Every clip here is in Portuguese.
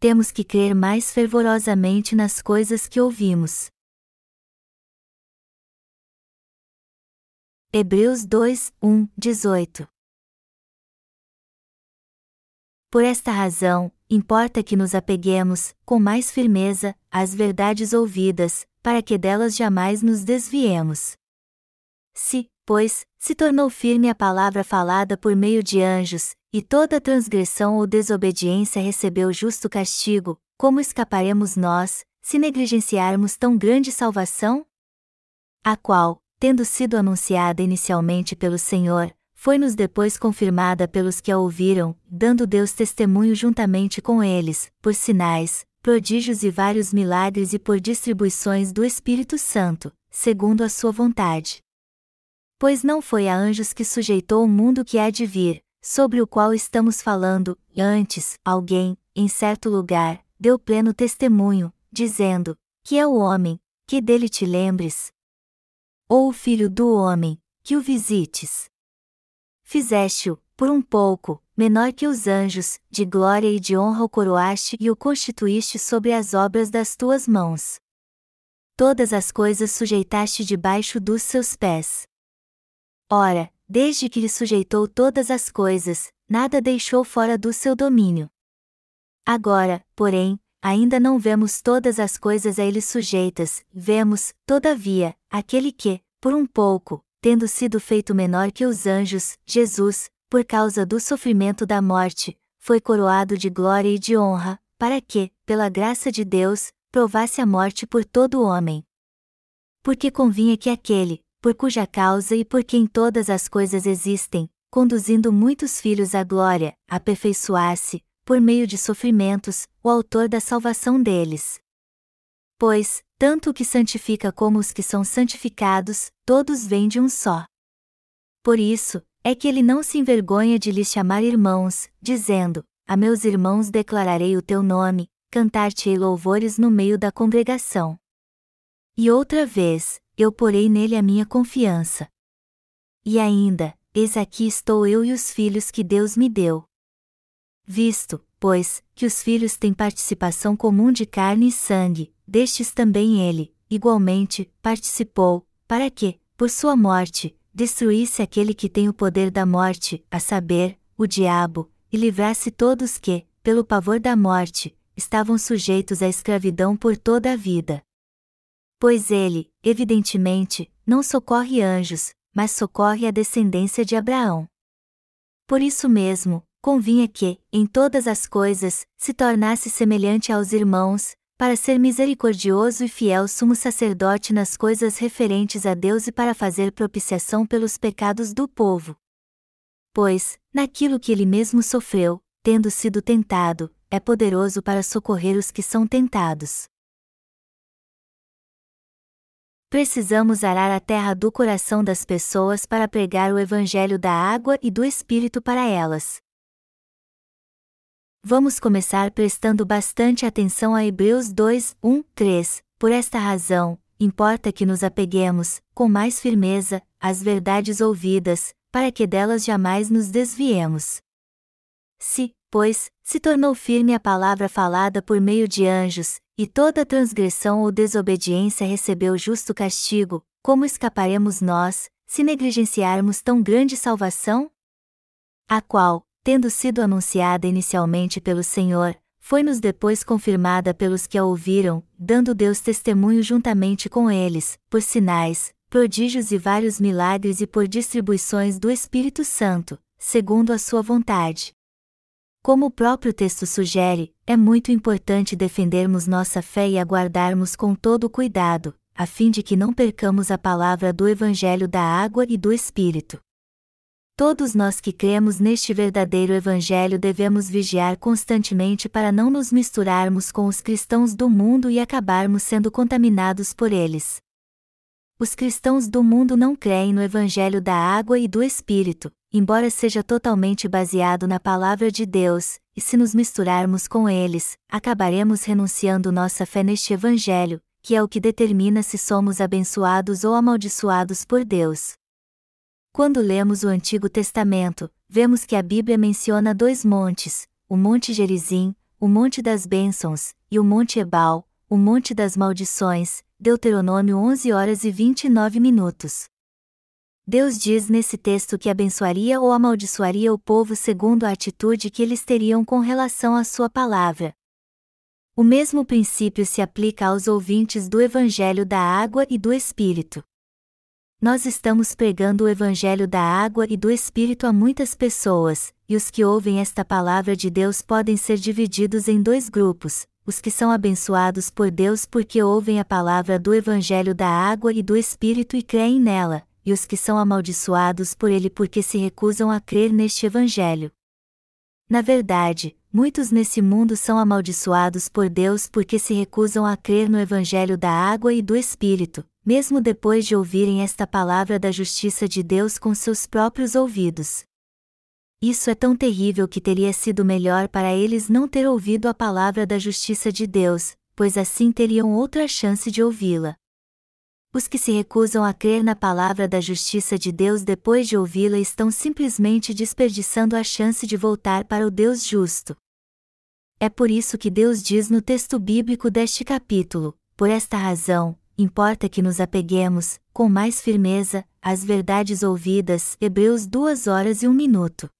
temos que crer mais fervorosamente nas coisas que ouvimos. Hebreus 2, 1, 18 Por esta razão, importa que nos apeguemos, com mais firmeza, às verdades ouvidas, para que delas jamais nos desviemos. Se, pois, se tornou firme a palavra falada por meio de anjos, e toda transgressão ou desobediência recebeu justo castigo, como escaparemos nós, se negligenciarmos tão grande salvação? A qual, tendo sido anunciada inicialmente pelo Senhor, foi-nos depois confirmada pelos que a ouviram, dando Deus testemunho juntamente com eles, por sinais, prodígios e vários milagres e por distribuições do Espírito Santo, segundo a sua vontade. Pois não foi a anjos que sujeitou o mundo que há de vir, sobre o qual estamos falando, antes, alguém, em certo lugar, deu pleno testemunho, dizendo: Que é o homem, que dele te lembres? Ou o filho do homem, que o visites? Fizeste-o, por um pouco, menor que os anjos, de glória e de honra o coroaste e o constituíste sobre as obras das tuas mãos. Todas as coisas sujeitaste debaixo dos seus pés. Ora, desde que lhe sujeitou todas as coisas, nada deixou fora do seu domínio. Agora, porém, ainda não vemos todas as coisas a ele sujeitas, vemos, todavia, aquele que, por um pouco, tendo sido feito menor que os anjos, Jesus, por causa do sofrimento da morte, foi coroado de glória e de honra, para que, pela graça de Deus, provasse a morte por todo o homem. Porque convinha que aquele, por cuja causa e por quem todas as coisas existem, conduzindo muitos filhos à glória, aperfeiçoasse, por meio de sofrimentos, o autor da salvação deles. Pois, tanto o que santifica como os que são santificados, todos vêm de um só. Por isso, é que ele não se envergonha de lhes chamar irmãos, dizendo: A meus irmãos declararei o teu nome, cantar-te-ei louvores no meio da congregação. E outra vez, eu porei nele a minha confiança. E ainda, eis aqui estou eu e os filhos que Deus me deu. Visto, pois, que os filhos têm participação comum de carne e sangue, destes também ele, igualmente, participou, para que, por sua morte, destruísse aquele que tem o poder da morte, a saber, o diabo, e livrasse todos que, pelo pavor da morte, estavam sujeitos à escravidão por toda a vida. Pois ele, evidentemente, não socorre anjos, mas socorre a descendência de Abraão. Por isso mesmo, convinha que, em todas as coisas, se tornasse semelhante aos irmãos, para ser misericordioso e fiel sumo sacerdote nas coisas referentes a Deus e para fazer propiciação pelos pecados do povo. Pois, naquilo que ele mesmo sofreu, tendo sido tentado, é poderoso para socorrer os que são tentados. Precisamos arar a terra do coração das pessoas para pregar o Evangelho da água e do Espírito para elas. Vamos começar prestando bastante atenção a Hebreus 2, 1, 3. Por esta razão, importa que nos apeguemos, com mais firmeza, às verdades ouvidas, para que delas jamais nos desviemos. Se, pois, se tornou firme a palavra falada por meio de anjos, e toda transgressão ou desobediência recebeu justo castigo, como escaparemos nós, se negligenciarmos tão grande salvação? A qual, tendo sido anunciada inicialmente pelo Senhor, foi-nos depois confirmada pelos que a ouviram, dando Deus testemunho juntamente com eles, por sinais, prodígios e vários milagres e por distribuições do Espírito Santo, segundo a sua vontade. Como o próprio texto sugere, é muito importante defendermos nossa fé e aguardarmos com todo cuidado, a fim de que não percamos a palavra do Evangelho da água e do Espírito. Todos nós que cremos neste verdadeiro Evangelho devemos vigiar constantemente para não nos misturarmos com os cristãos do mundo e acabarmos sendo contaminados por eles. Os cristãos do mundo não creem no Evangelho da água e do Espírito, embora seja totalmente baseado na palavra de Deus, e se nos misturarmos com eles, acabaremos renunciando nossa fé neste Evangelho, que é o que determina se somos abençoados ou amaldiçoados por Deus. Quando lemos o Antigo Testamento, vemos que a Bíblia menciona dois montes, o Monte Gerizim, o Monte das Bênçãos, e o Monte Ebal, o Monte das Maldições, Deuteronômio 11 horas e 29 minutos. Deus diz nesse texto que abençoaria ou amaldiçoaria o povo segundo a atitude que eles teriam com relação à sua palavra. O mesmo princípio se aplica aos ouvintes do Evangelho da Água e do Espírito. Nós estamos pregando o Evangelho da Água e do Espírito a muitas pessoas, e os que ouvem esta palavra de Deus podem ser divididos em dois grupos: os que são abençoados por Deus porque ouvem a palavra do Evangelho da Água e do Espírito e creem nela, e os que são amaldiçoados por ele porque se recusam a crer neste Evangelho. Na verdade, muitos nesse mundo são amaldiçoados por Deus porque se recusam a crer no Evangelho da água e do Espírito, mesmo depois de ouvirem esta palavra da justiça de Deus com seus próprios ouvidos. Isso é tão terrível que teria sido melhor para eles não ter ouvido a palavra da justiça de Deus, pois assim teriam outra chance de ouvi-la. Os que se recusam a crer na palavra da justiça de Deus depois de ouvi-la estão simplesmente desperdiçando a chance de voltar para o Deus justo. É por isso que Deus diz no texto bíblico deste capítulo: por esta razão, importa que nos apeguemos, com mais firmeza, às verdades ouvidas. Hebreus 2 horas e 1 minuto.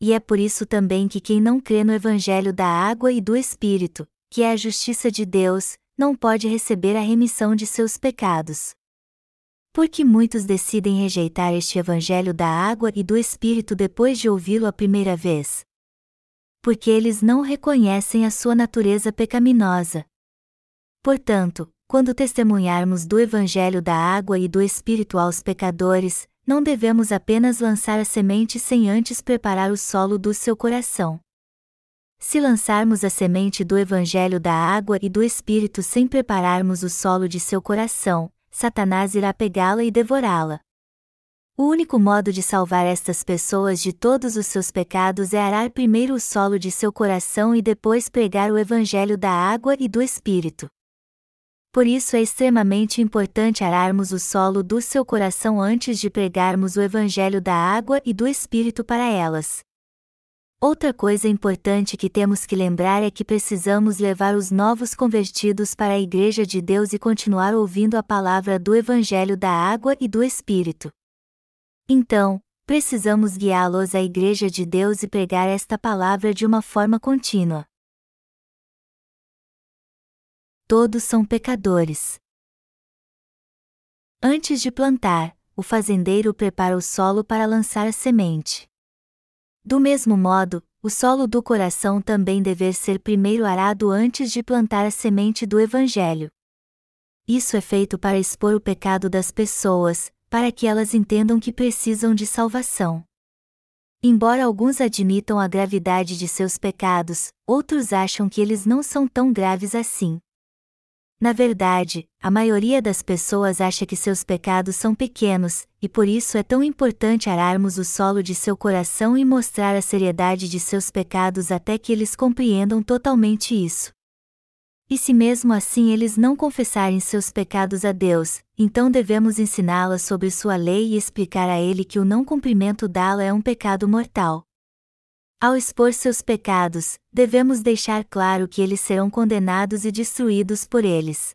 E é por isso também que quem não crê no Evangelho da água e do Espírito, que é a justiça de Deus, não pode receber a remissão de seus pecados. Porque muitos decidem rejeitar este Evangelho da água e do Espírito depois de ouvi-lo a primeira vez? Porque eles não reconhecem a sua natureza pecaminosa. Portanto, quando testemunharmos do Evangelho da água e do Espírito aos pecadores, não devemos apenas lançar a semente sem antes preparar o solo do seu coração. Se lançarmos a semente do Evangelho da água e do Espírito sem prepararmos o solo de seu coração, Satanás irá pegá-la e devorá-la. O único modo de salvar estas pessoas de todos os seus pecados é arar primeiro o solo de seu coração e depois pregar o Evangelho da água e do Espírito. Por isso é extremamente importante ararmos o solo do seu coração antes de pregarmos o Evangelho da água e do Espírito para elas. Outra coisa importante que temos que lembrar é que precisamos levar os novos convertidos para a Igreja de Deus e continuar ouvindo a palavra do Evangelho da água e do Espírito. Então, precisamos guiá-los à Igreja de Deus e pregar esta palavra de uma forma contínua. Todos são pecadores. Antes de plantar, o fazendeiro prepara o solo para lançar a semente. Do mesmo modo, o solo do coração também deve ser primeiro arado antes de plantar a semente do Evangelho. Isso é feito para expor o pecado das pessoas, para que elas entendam que precisam de salvação. Embora alguns admitam a gravidade de seus pecados, outros acham que eles não são tão graves assim. Na verdade, a maioria das pessoas acha que seus pecados são pequenos, e por isso é tão importante ararmos o solo de seu coração e mostrar a seriedade de seus pecados até que eles compreendam totalmente isso. E se mesmo assim eles não confessarem seus pecados a Deus, então devemos ensiná-la sobre sua lei e explicar a ele que o não cumprimento dela é um pecado mortal. Ao expor seus pecados, devemos deixar claro que eles serão condenados e destruídos por eles.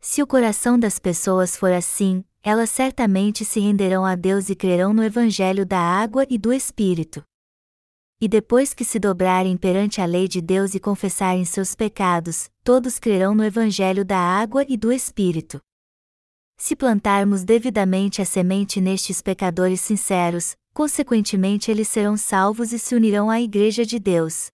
Se o coração das pessoas for assim, elas certamente se renderão a Deus e crerão no Evangelho da água e do Espírito. E depois que se dobrarem perante a lei de Deus e confessarem seus pecados, todos crerão no Evangelho da água e do Espírito. Se plantarmos devidamente a semente nestes pecadores sinceros, consequentemente eles serão salvos e se unirão à Igreja de Deus.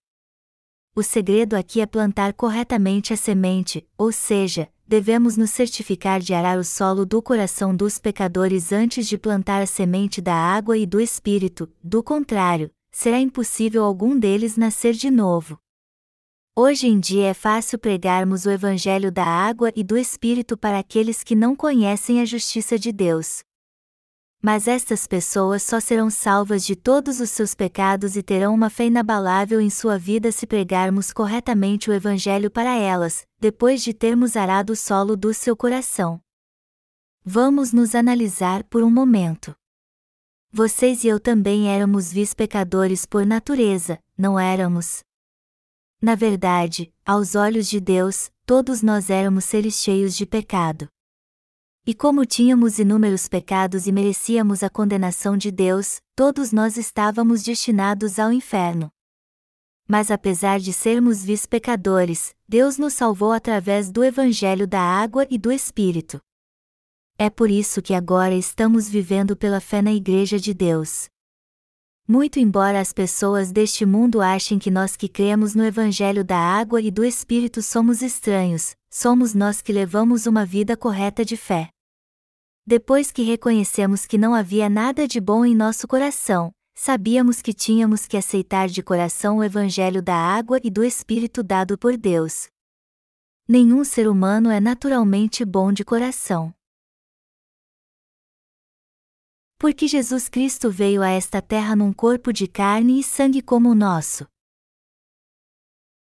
O segredo aqui é plantar corretamente a semente, ou seja, devemos nos certificar de arar o solo do coração dos pecadores antes de plantar a semente da água e do Espírito, do contrário, será impossível algum deles nascer de novo. Hoje em dia é fácil pregarmos o Evangelho da água e do Espírito para aqueles que não conhecem a justiça de Deus. Mas estas pessoas só serão salvas de todos os seus pecados e terão uma fé inabalável em sua vida se pregarmos corretamente o Evangelho para elas, depois de termos arado o solo do seu coração. Vamos nos analisar por um momento. Vocês e eu também éramos vis pecadores por natureza, não éramos? Na verdade, aos olhos de Deus, todos nós éramos seres cheios de pecado. E como tínhamos inúmeros pecados e merecíamos a condenação de Deus, todos nós estávamos destinados ao inferno. Mas apesar de sermos vis pecadores, Deus nos salvou através do Evangelho da água e do Espírito. É por isso que agora estamos vivendo pela fé na Igreja de Deus. Muito embora as pessoas deste mundo achem que nós que cremos no Evangelho da água e do Espírito somos estranhos, somos nós que levamos uma vida correta de fé. Depois que reconhecemos que não havia nada de bom em nosso coração, sabíamos que tínhamos que aceitar de coração o Evangelho da água e do Espírito dado por Deus. Nenhum ser humano é naturalmente bom de coração. Porque Jesus Cristo veio a esta terra num corpo de carne e sangue como o nosso.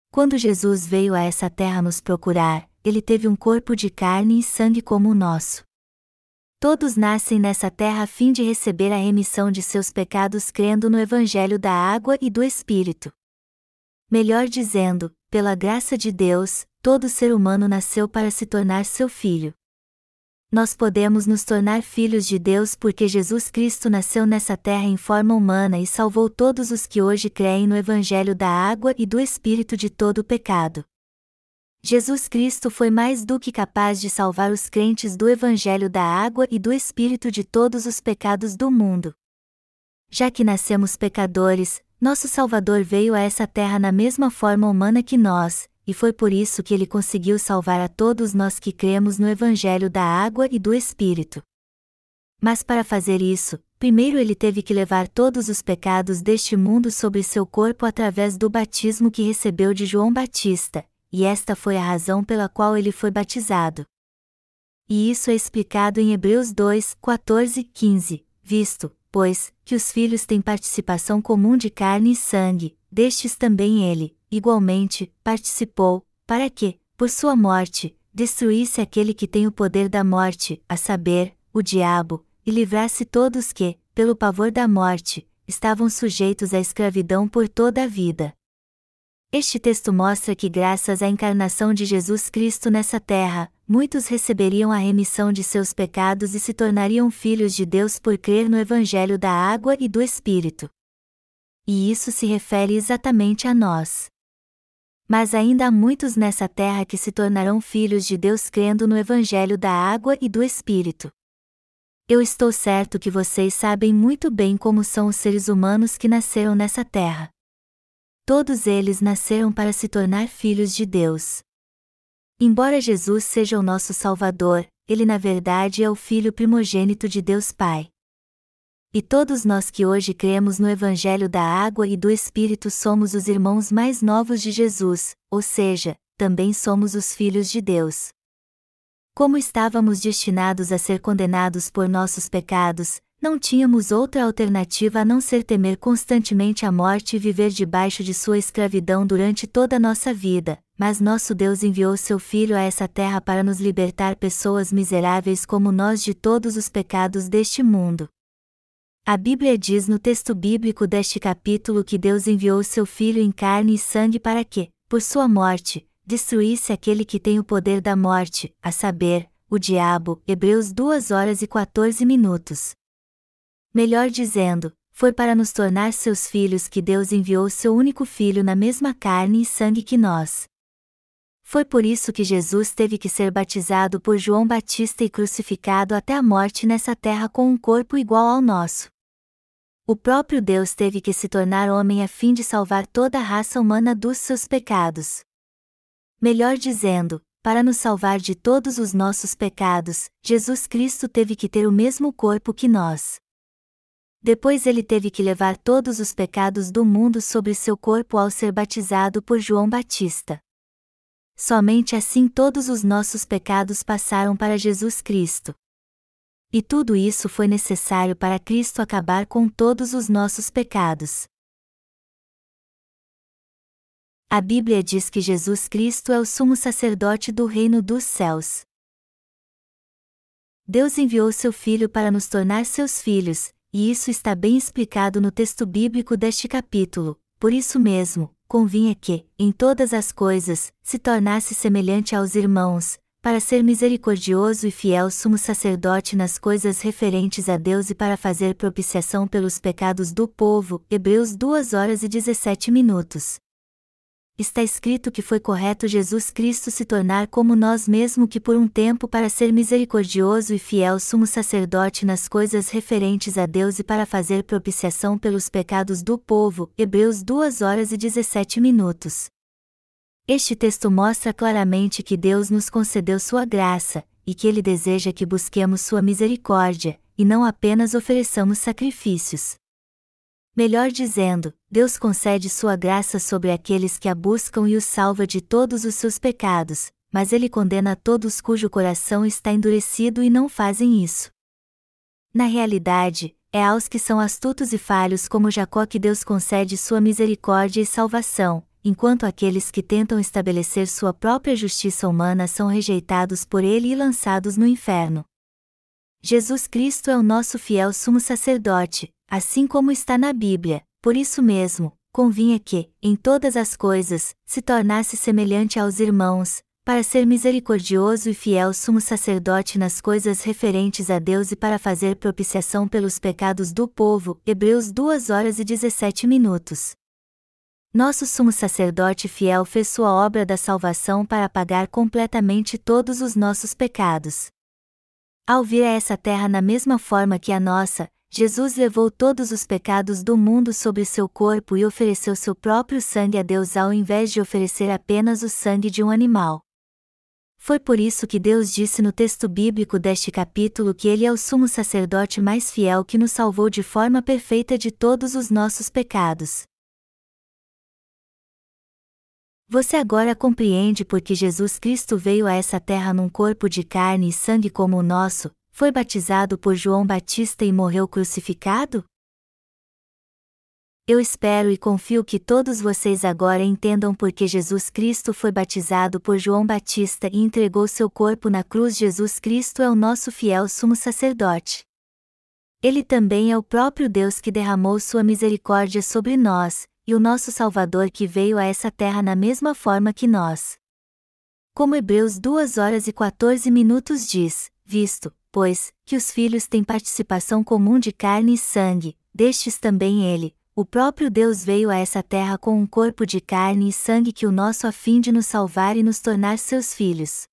Quando Jesus veio a essa terra nos procurar, ele teve um corpo de carne e sangue como o nosso. Todos nascem nessa terra a fim de receber a remissão de seus pecados crendo no Evangelho da água e do Espírito. Melhor dizendo, pela graça de Deus, todo ser humano nasceu para se tornar seu filho nós podemos nos tornar filhos de Deus porque Jesus Cristo nasceu nessa terra em forma humana e salvou todos os que hoje creem no Evangelho da água e do Espírito de todo o pecado. Jesus Cristo foi mais do que capaz de salvar os crentes do Evangelho da água e do Espírito de todos os pecados do mundo. Já que nascemos pecadores, nosso Salvador veio a essa terra na mesma forma humana que nós, e foi por isso que ele conseguiu salvar a todos nós que cremos no Evangelho da água e do Espírito. Mas para fazer isso, primeiro ele teve que levar todos os pecados deste mundo sobre seu corpo através do batismo que recebeu de João Batista, e esta foi a razão pela qual ele foi batizado. E isso é explicado em Hebreus 2, 14, 15, visto, pois, que os filhos têm participação comum de carne e sangue, destes também ele, igualmente, participou, para que, por sua morte, destruísse aquele que tem o poder da morte, a saber, o diabo, e livrasse todos que, pelo pavor da morte, estavam sujeitos à escravidão por toda a vida. Este texto mostra que, graças à encarnação de Jesus Cristo nessa terra, muitos receberiam a remissão de seus pecados e se tornariam filhos de Deus por crer no Evangelho da água e do Espírito. E isso se refere exatamente a nós. Mas ainda há muitos nessa terra que se tornarão filhos de Deus crendo no Evangelho da água e do Espírito. Eu estou certo que vocês sabem muito bem como são os seres humanos que nasceram nessa terra. Todos eles nasceram para se tornar filhos de Deus. Embora Jesus seja o nosso Salvador, ele na verdade é o Filho primogênito de Deus Pai. E todos nós que hoje cremos no Evangelho da Água e do Espírito somos os irmãos mais novos de Jesus, ou seja, também somos os filhos de Deus. Como estávamos destinados a ser condenados por nossos pecados, não tínhamos outra alternativa a não ser temer constantemente a morte e viver debaixo de sua escravidão durante toda a nossa vida, mas nosso Deus enviou seu Filho a essa terra para nos libertar pessoas miseráveis como nós de todos os pecados deste mundo. A Bíblia diz no texto bíblico deste capítulo que Deus enviou seu Filho em carne e sangue para que, por sua morte, destruísse aquele que tem o poder da morte, a saber, o diabo. Hebreus 2 horas e 14 minutos. Melhor dizendo, foi para nos tornar seus filhos que Deus enviou seu único filho na mesma carne e sangue que nós. Foi por isso que Jesus teve que ser batizado por João Batista e crucificado até a morte nessa terra com um corpo igual ao nosso. O próprio Deus teve que se tornar homem a fim de salvar toda a raça humana dos seus pecados. Melhor dizendo, para nos salvar de todos os nossos pecados, Jesus Cristo teve que ter o mesmo corpo que nós. Depois ele teve que levar todos os pecados do mundo sobre seu corpo ao ser batizado por João Batista. Somente assim todos os nossos pecados passaram para Jesus Cristo. E tudo isso foi necessário para Cristo acabar com todos os nossos pecados. A Bíblia diz que Jesus Cristo é o sumo sacerdote do reino dos céus. Deus enviou seu Filho para nos tornar seus filhos, e isso está bem explicado no texto bíblico deste capítulo. Por isso mesmo, convinha que, em todas as coisas, se tornasse semelhante aos irmãos, para ser misericordioso e fiel sumo sacerdote nas coisas referentes a Deus e para fazer propiciação pelos pecados do povo. Hebreus 2 horas e 17 minutos. Está escrito que foi correto Jesus Cristo se tornar como nós mesmo que por um tempo para ser misericordioso e fiel sumo sacerdote nas coisas referentes a Deus e para fazer propiciação pelos pecados do povo. Hebreus 2 horas e 17 minutos. Este texto mostra claramente que Deus nos concedeu sua graça, e que Ele deseja que busquemos sua misericórdia, e não apenas ofereçamos sacrifícios. Melhor dizendo, Deus concede sua graça sobre aqueles que a buscam e os salva de todos os seus pecados, mas Ele condena todos cujo coração está endurecido e não fazem isso. Na realidade, é aos que são astutos e falhos como Jacó que Deus concede sua misericórdia e salvação, enquanto aqueles que tentam estabelecer sua própria justiça humana são rejeitados por ele e lançados no inferno. Jesus Cristo é o nosso fiel sumo sacerdote, assim como está na Bíblia, por isso mesmo, convinha que, em todas as coisas, se tornasse semelhante aos irmãos, para ser misericordioso e fiel sumo sacerdote nas coisas referentes a Deus e para fazer propiciação pelos pecados do povo. Hebreus 2 horas e 17 minutos. Nosso sumo sacerdote fiel fez sua obra da salvação para pagar completamente todos os nossos pecados. Ao vir a essa terra na mesma forma que a nossa, Jesus levou todos os pecados do mundo sobre seu corpo e ofereceu seu próprio sangue a Deus ao invés de oferecer apenas o sangue de um animal. Foi por isso que Deus disse no texto bíblico deste capítulo que Ele é o sumo sacerdote mais fiel que nos salvou de forma perfeita de todos os nossos pecados. Você agora compreende por que Jesus Cristo veio a essa terra num corpo de carne e sangue como o nosso, foi batizado por João Batista e morreu crucificado? Eu espero e confio que todos vocês agora entendam por que Jesus Cristo foi batizado por João Batista e entregou seu corpo na cruz. Jesus Cristo é o nosso fiel sumo sacerdote. Ele também é o próprio Deus que derramou sua misericórdia sobre nós, e o nosso Salvador que veio a essa terra na mesma forma que nós. Como Hebreus 2 horas e 14 minutos diz, visto, pois, que os filhos têm participação comum de carne e sangue, destes também ele, o próprio Deus veio a essa terra com um corpo de carne e sangue que o nosso a fim de nos salvar e nos tornar seus filhos.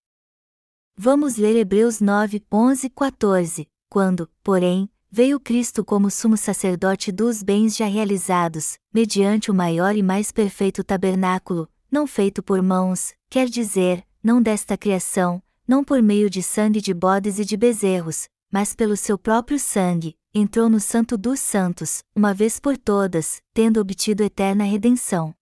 Vamos ler Hebreus 9, 11 e 14, quando, porém, veio Cristo como sumo sacerdote dos bens já realizados, mediante o maior e mais perfeito tabernáculo, não feito por mãos, quer dizer, não desta criação, não por meio de sangue de bodes e de bezerros, mas pelo seu próprio sangue, entrou no Santo dos Santos, uma vez por todas, tendo obtido eterna redenção.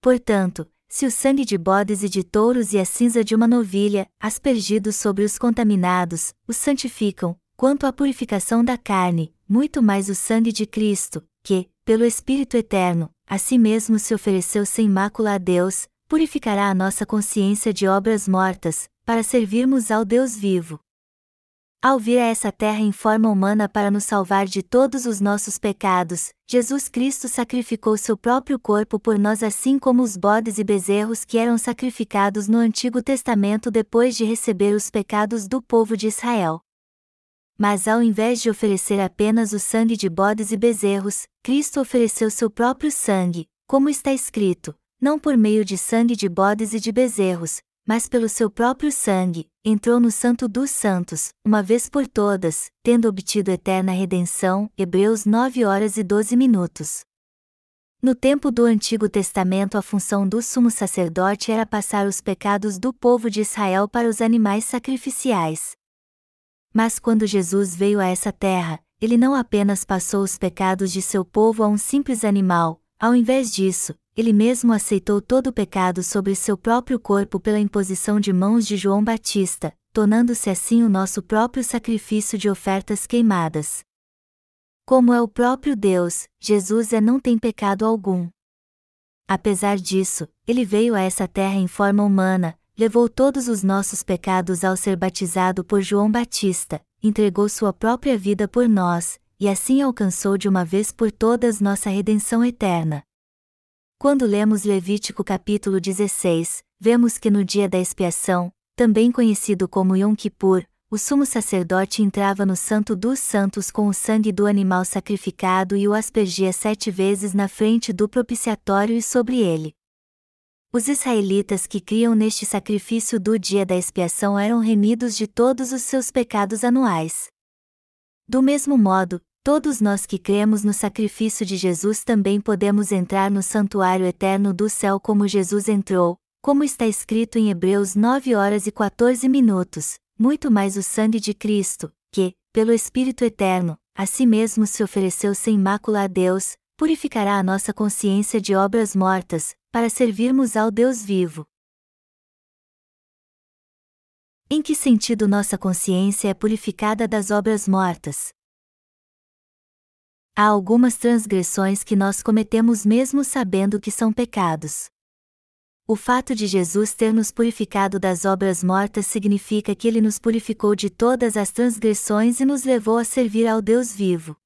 Portanto, se o sangue de bodes e de touros e a cinza de uma novilha, aspergidos sobre os contaminados, os santificam, Quanto à purificação da carne, muito mais o sangue de Cristo, que, pelo Espírito Eterno, a si mesmo se ofereceu sem mácula a Deus, purificará a nossa consciência de obras mortas, para servirmos ao Deus vivo. Ao vir a essa terra em forma humana para nos salvar de todos os nossos pecados, Jesus Cristo sacrificou seu próprio corpo por nós, assim como os bodes e bezerros que eram sacrificados no Antigo Testamento depois de receber os pecados do povo de Israel. Mas ao invés de oferecer apenas o sangue de bodes e bezerros, Cristo ofereceu seu próprio sangue, como está escrito, não por meio de sangue de bodes e de bezerros, mas pelo seu próprio sangue, entrou no Santo dos Santos, uma vez por todas, tendo obtido eterna redenção. Hebreus 9 horas e 12 minutos. No tempo do Antigo Testamento, a função do sumo sacerdote era passar os pecados do povo de Israel para os animais sacrificiais. Mas quando Jesus veio a essa terra, ele não apenas passou os pecados de seu povo a um simples animal, ao invés disso, ele mesmo aceitou todo o pecado sobre seu próprio corpo pela imposição de mãos de João Batista, tornando-se assim o nosso próprio sacrifício de ofertas queimadas. Como é o próprio Deus, Jesus é não tem pecado algum. Apesar disso, ele veio a essa terra em forma humana, levou todos os nossos pecados ao ser batizado por João Batista, entregou sua própria vida por nós, e assim alcançou de uma vez por todas nossa redenção eterna. Quando lemos Levítico capítulo 16, vemos que no dia da expiação, também conhecido como Yom Kippur, o sumo sacerdote entrava no Santo dos Santos com o sangue do animal sacrificado e o aspergia sete vezes na frente do propiciatório e sobre ele. Os israelitas que criam neste sacrifício do dia da expiação eram remidos de todos os seus pecados anuais. Do mesmo modo, todos nós que cremos no sacrifício de Jesus também podemos entrar no santuário eterno do céu como Jesus entrou, como está escrito em Hebreus 9 horas e 14 minutos, muito mais o sangue de Cristo, que, pelo Espírito eterno, a si mesmo se ofereceu sem mácula a Deus, purificará a nossa consciência de obras mortas, para servirmos ao Deus vivo. Em que sentido nossa consciência é purificada das obras mortas? Há algumas transgressões que nós cometemos mesmo sabendo que são pecados. O fato de Jesus ter nos purificado das obras mortas significa que ele nos purificou de todas as transgressões e nos levou a servir ao Deus vivo.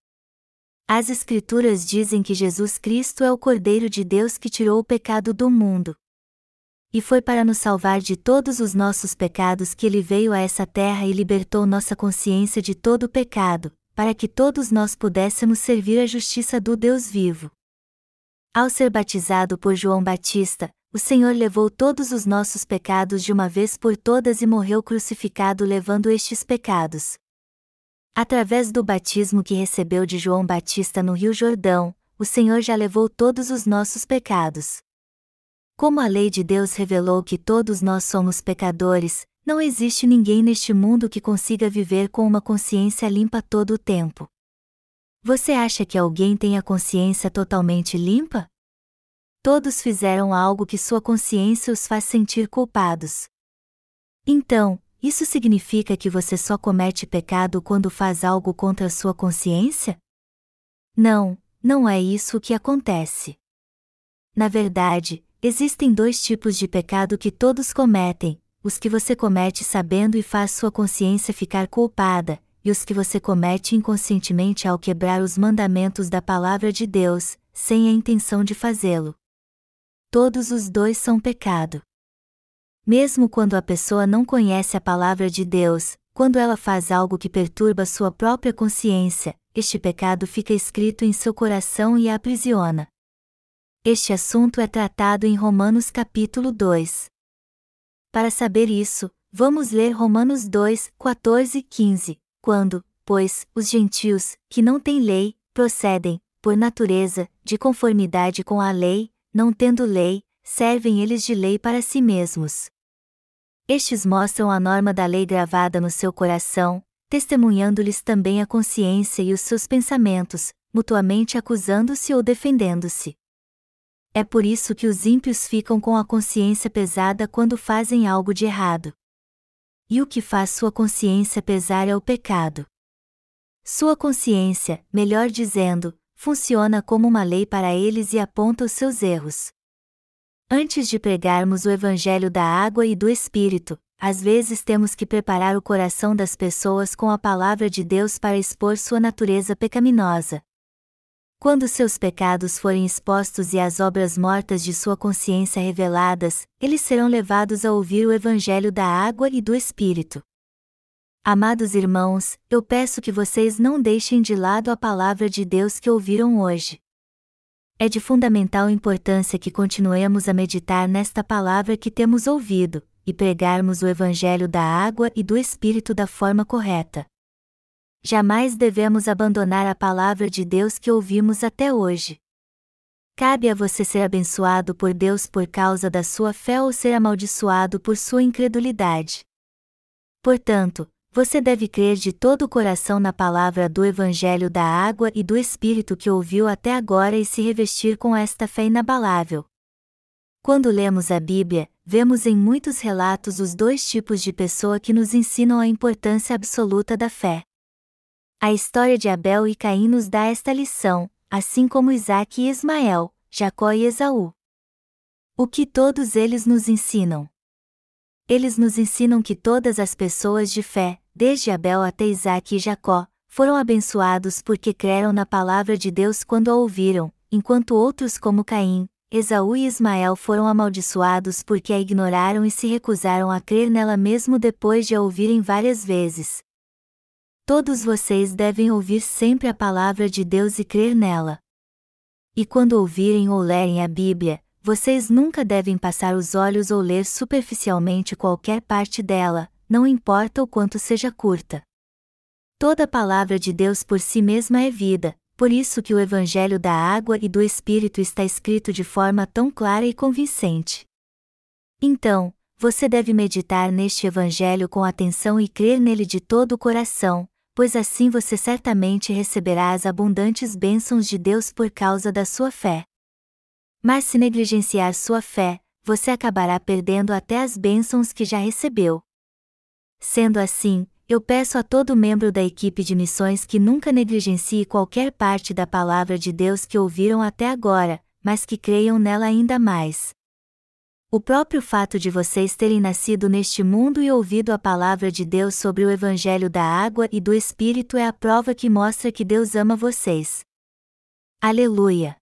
As Escrituras dizem que Jesus Cristo é o Cordeiro de Deus que tirou o pecado do mundo. E foi para nos salvar de todos os nossos pecados que ele veio a essa terra e libertou nossa consciência de todo o pecado, para que todos nós pudéssemos servir a justiça do Deus vivo. Ao ser batizado por João Batista, o Senhor levou todos os nossos pecados de uma vez por todas e morreu crucificado levando estes pecados. Através do batismo que recebeu de João Batista no Rio Jordão, o Senhor já levou todos os nossos pecados. Como a lei de Deus revelou que todos nós somos pecadores, não existe ninguém neste mundo que consiga viver com uma consciência limpa todo o tempo. Você acha que alguém tem a consciência totalmente limpa? Todos fizeram algo que sua consciência os faz sentir culpados. Então, isso significa que você só comete pecado quando faz algo contra sua consciência? Não, não é isso que acontece. Na verdade, existem dois tipos de pecado que todos cometem: os que você comete sabendo e faz sua consciência ficar culpada, e os que você comete inconscientemente ao quebrar os mandamentos da palavra de Deus, sem a intenção de fazê-lo. Todos os dois são pecado. Mesmo quando a pessoa não conhece a palavra de Deus, quando ela faz algo que perturba sua própria consciência, este pecado fica escrito em seu coração e a aprisiona. Este assunto é tratado em Romanos capítulo 2. Para saber isso, vamos ler Romanos 2, 14 e 15, quando, pois, os gentios, que não têm lei, procedem, por natureza, de conformidade com a lei, não tendo lei, servem eles de lei para si mesmos. Estes mostram a norma da lei gravada no seu coração, testemunhando-lhes também a consciência e os seus pensamentos, mutuamente acusando-se ou defendendo-se. É por isso que os ímpios ficam com a consciência pesada quando fazem algo de errado. E o que faz sua consciência pesar é o pecado. Sua consciência, melhor dizendo, funciona como uma lei para eles e aponta os seus erros. Antes de pregarmos o Evangelho da água e do Espírito, às vezes temos que preparar o coração das pessoas com a palavra de Deus para expor sua natureza pecaminosa. Quando seus pecados forem expostos e as obras mortas de sua consciência reveladas, eles serão levados a ouvir o Evangelho da água e do Espírito. Amados irmãos, eu peço que vocês não deixem de lado a palavra de Deus que ouviram hoje. É de fundamental importância que continuemos a meditar nesta palavra que temos ouvido, e pregarmos o Evangelho da água e do Espírito da forma correta. Jamais devemos abandonar a palavra de Deus que ouvimos até hoje. Cabe a você ser abençoado por Deus por causa da sua fé ou ser amaldiçoado por sua incredulidade. Portanto, você deve crer de todo o coração na palavra do Evangelho da água e do Espírito que ouviu até agora e se revestir com esta fé inabalável. Quando lemos a Bíblia, vemos em muitos relatos os dois tipos de pessoa que nos ensinam a importância absoluta da fé. A história de Abel e Caim nos dá esta lição, assim como Isaac e Ismael, Jacó e Esaú. O que todos eles nos ensinam? Eles nos ensinam que todas as pessoas de fé, desde Abel até Isaac e Jacó, foram abençoados porque creram na palavra de Deus quando a ouviram, enquanto outros como Caim, Esaú e Ismael foram amaldiçoados porque a ignoraram e se recusaram a crer nela mesmo depois de a ouvirem várias vezes. Todos vocês devem ouvir sempre a palavra de Deus e crer nela. E quando ouvirem ou lerem a Bíblia, vocês nunca devem passar os olhos ou ler superficialmente qualquer parte dela, não importa o quanto seja curta. Toda palavra de Deus por si mesma é vida, por isso que o Evangelho da água e do Espírito está escrito de forma tão clara e convincente. Então, você deve meditar neste Evangelho com atenção e crer nele de todo o coração, pois assim você certamente receberá as abundantes bênçãos de Deus por causa da sua fé. Mas se negligenciar sua fé, você acabará perdendo até as bênçãos que já recebeu. Sendo assim, eu peço a todo membro da equipe de missões que nunca negligencie qualquer parte da palavra de Deus que ouviram até agora, mas que creiam nela ainda mais. O próprio fato de vocês terem nascido neste mundo e ouvido a palavra de Deus sobre o Evangelho da água e do Espírito é a prova que mostra que Deus ama vocês. Aleluia!